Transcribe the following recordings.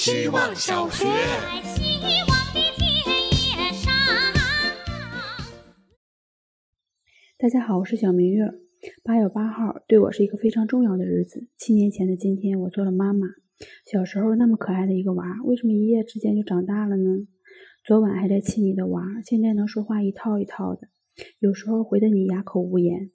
希望小学。大家好，我是小明月。八月八号对我是一个非常重要的日子。七年前的今天，我做了妈妈。小时候那么可爱的一个娃，为什么一夜之间就长大了呢？昨晚还在气你的娃，现在能说话一套一套的，有时候回得你哑口无言。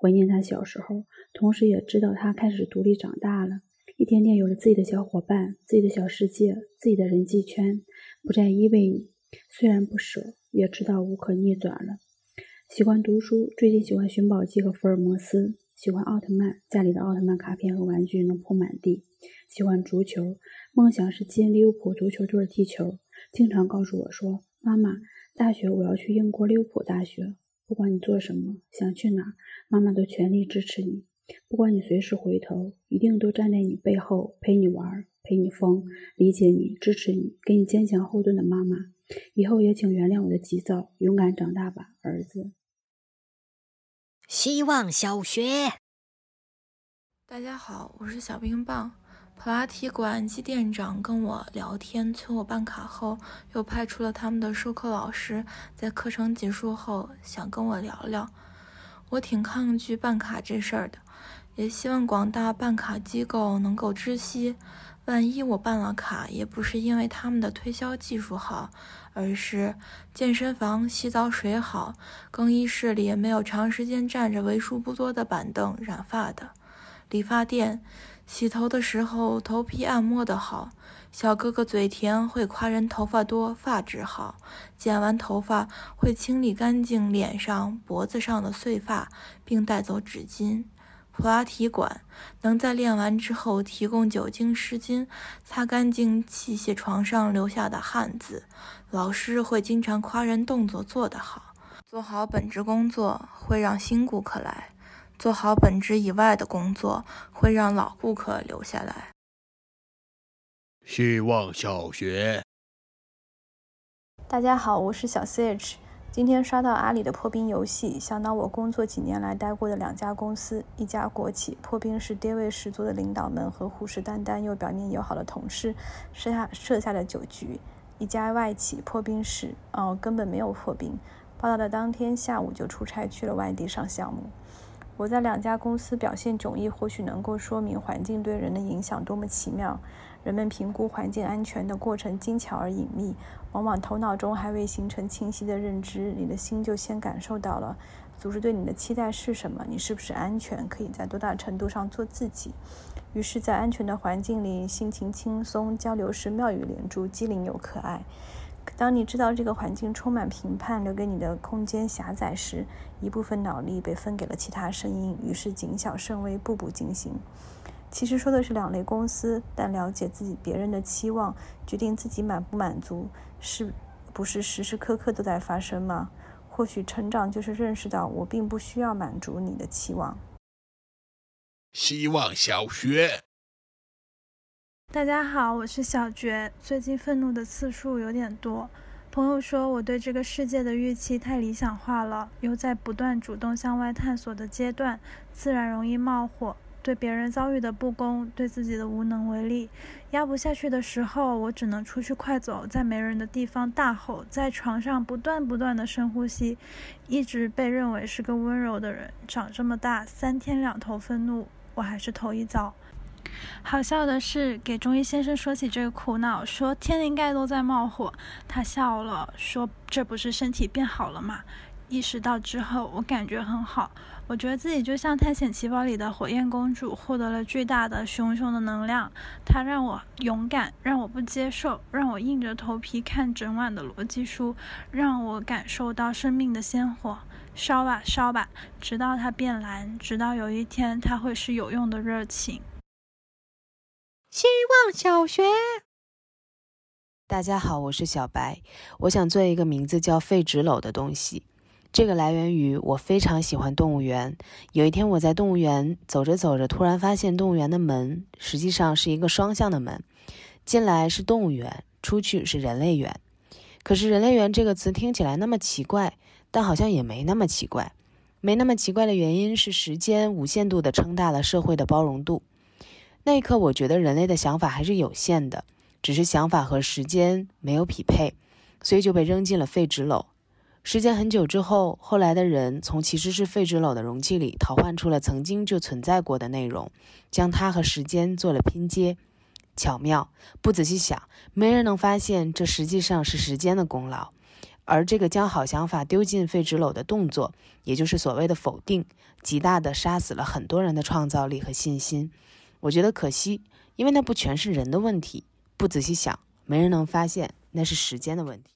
怀念他小时候，同时也知道他开始独立长大了，一天天有了自己的小伙伴、自己的小世界、自己的人际圈，不再依偎你。虽然不舍，也知道无可逆转了。喜欢读书，最近喜欢寻宝记和福尔摩斯，喜欢奥特曼，家里的奥特曼卡片和玩具能铺满地。喜欢足球，梦想是进利物浦足球队踢球。经常告诉我说：“妈妈，大学我要去英国利物浦大学。不管你做什么，想去哪，妈妈都全力支持你。不管你随时回头，一定都站在你背后，陪你玩，陪你疯，理解你，支持你，给你坚强后盾的妈妈。以后也请原谅我的急躁，勇敢长大吧，儿子。”希望小学。大家好，我是小冰棒。普拉提馆季店长跟我聊天，催我办卡后，又派出了他们的授课老师，在课程结束后想跟我聊聊。我挺抗拒办卡这事儿的，也希望广大办卡机构能够知悉，万一我办了卡，也不是因为他们的推销技术好，而是健身房洗澡水好，更衣室里没有长时间站着为数不多的板凳染发的，理发店。洗头的时候，头皮按摩的好，小哥哥嘴甜，会夸人头发多，发质好。剪完头发会清理干净脸上、脖子上的碎发，并带走纸巾。普拉提馆能在练完之后提供酒精湿巾，擦干净器械床上留下的汗渍。老师会经常夸人动作做得好，做好本职工作会让新顾客来。做好本职以外的工作，会让老顾客留下来。希望小学。大家好，我是小 CH。今天刷到阿里的破冰游戏，想到我工作几年来待过的两家公司，一家国企，破冰是爹味十足的领导们和虎视眈眈又表面友好的同事设下设下的酒局；一家外企，破冰是哦根本没有破冰。报道的当天下午就出差去了外地上项目。我在两家公司表现迥异，或许能够说明环境对人的影响多么奇妙。人们评估环境安全的过程精巧而隐秘，往往头脑中还未形成清晰的认知，你的心就先感受到了。组织对你的期待是什么？你是不是安全？可以在多大程度上做自己？于是，在安全的环境里，心情轻松，交流时妙语连珠，机灵又可爱。当你知道这个环境充满评判，留给你的空间狭窄时，一部分脑力被分给了其他声音，于是谨小慎微，步步进行。其实说的是两类公司，但了解自己别人的期望，决定自己满不满足，是不是时时刻刻都在发生吗？或许成长就是认识到，我并不需要满足你的期望。希望小学。大家好，我是小觉。最近愤怒的次数有点多，朋友说我对这个世界的预期太理想化了，又在不断主动向外探索的阶段，自然容易冒火。对别人遭遇的不公，对自己的无能为力，压不下去的时候，我只能出去快走，在没人的地方大吼，在床上不断不断的深呼吸，一直被认为是个温柔的人。长这么大，三天两头愤怒，我还是头一遭。好笑的是，给中医先生说起这个苦恼，说天灵盖都在冒火，他笑了，说这不是身体变好了吗？意识到之后，我感觉很好，我觉得自己就像《探险奇宝》里的火焰公主，获得了巨大的熊熊的能量。它让我勇敢，让我不接受，让我硬着头皮看整晚的逻辑书，让我感受到生命的鲜活。烧吧烧吧，直到它变蓝，直到有一天它会是有用的热情。希望小学。大家好，我是小白。我想做一个名字叫废纸篓的东西。这个来源于我非常喜欢动物园。有一天我在动物园走着走着，突然发现动物园的门实际上是一个双向的门，进来是动物园，出去是人类园。可是“人类园”这个词听起来那么奇怪，但好像也没那么奇怪。没那么奇怪的原因是时间无限度地撑大了社会的包容度。那一刻，我觉得人类的想法还是有限的，只是想法和时间没有匹配，所以就被扔进了废纸篓。时间很久之后，后来的人从其实是废纸篓的容器里淘换出了曾经就存在过的内容，将它和时间做了拼接，巧妙。不仔细想，没人能发现这实际上是时间的功劳。而这个将好想法丢进废纸篓的动作，也就是所谓的否定，极大的杀死了很多人的创造力和信心。我觉得可惜，因为那不全是人的问题。不仔细想，没人能发现那是时间的问题。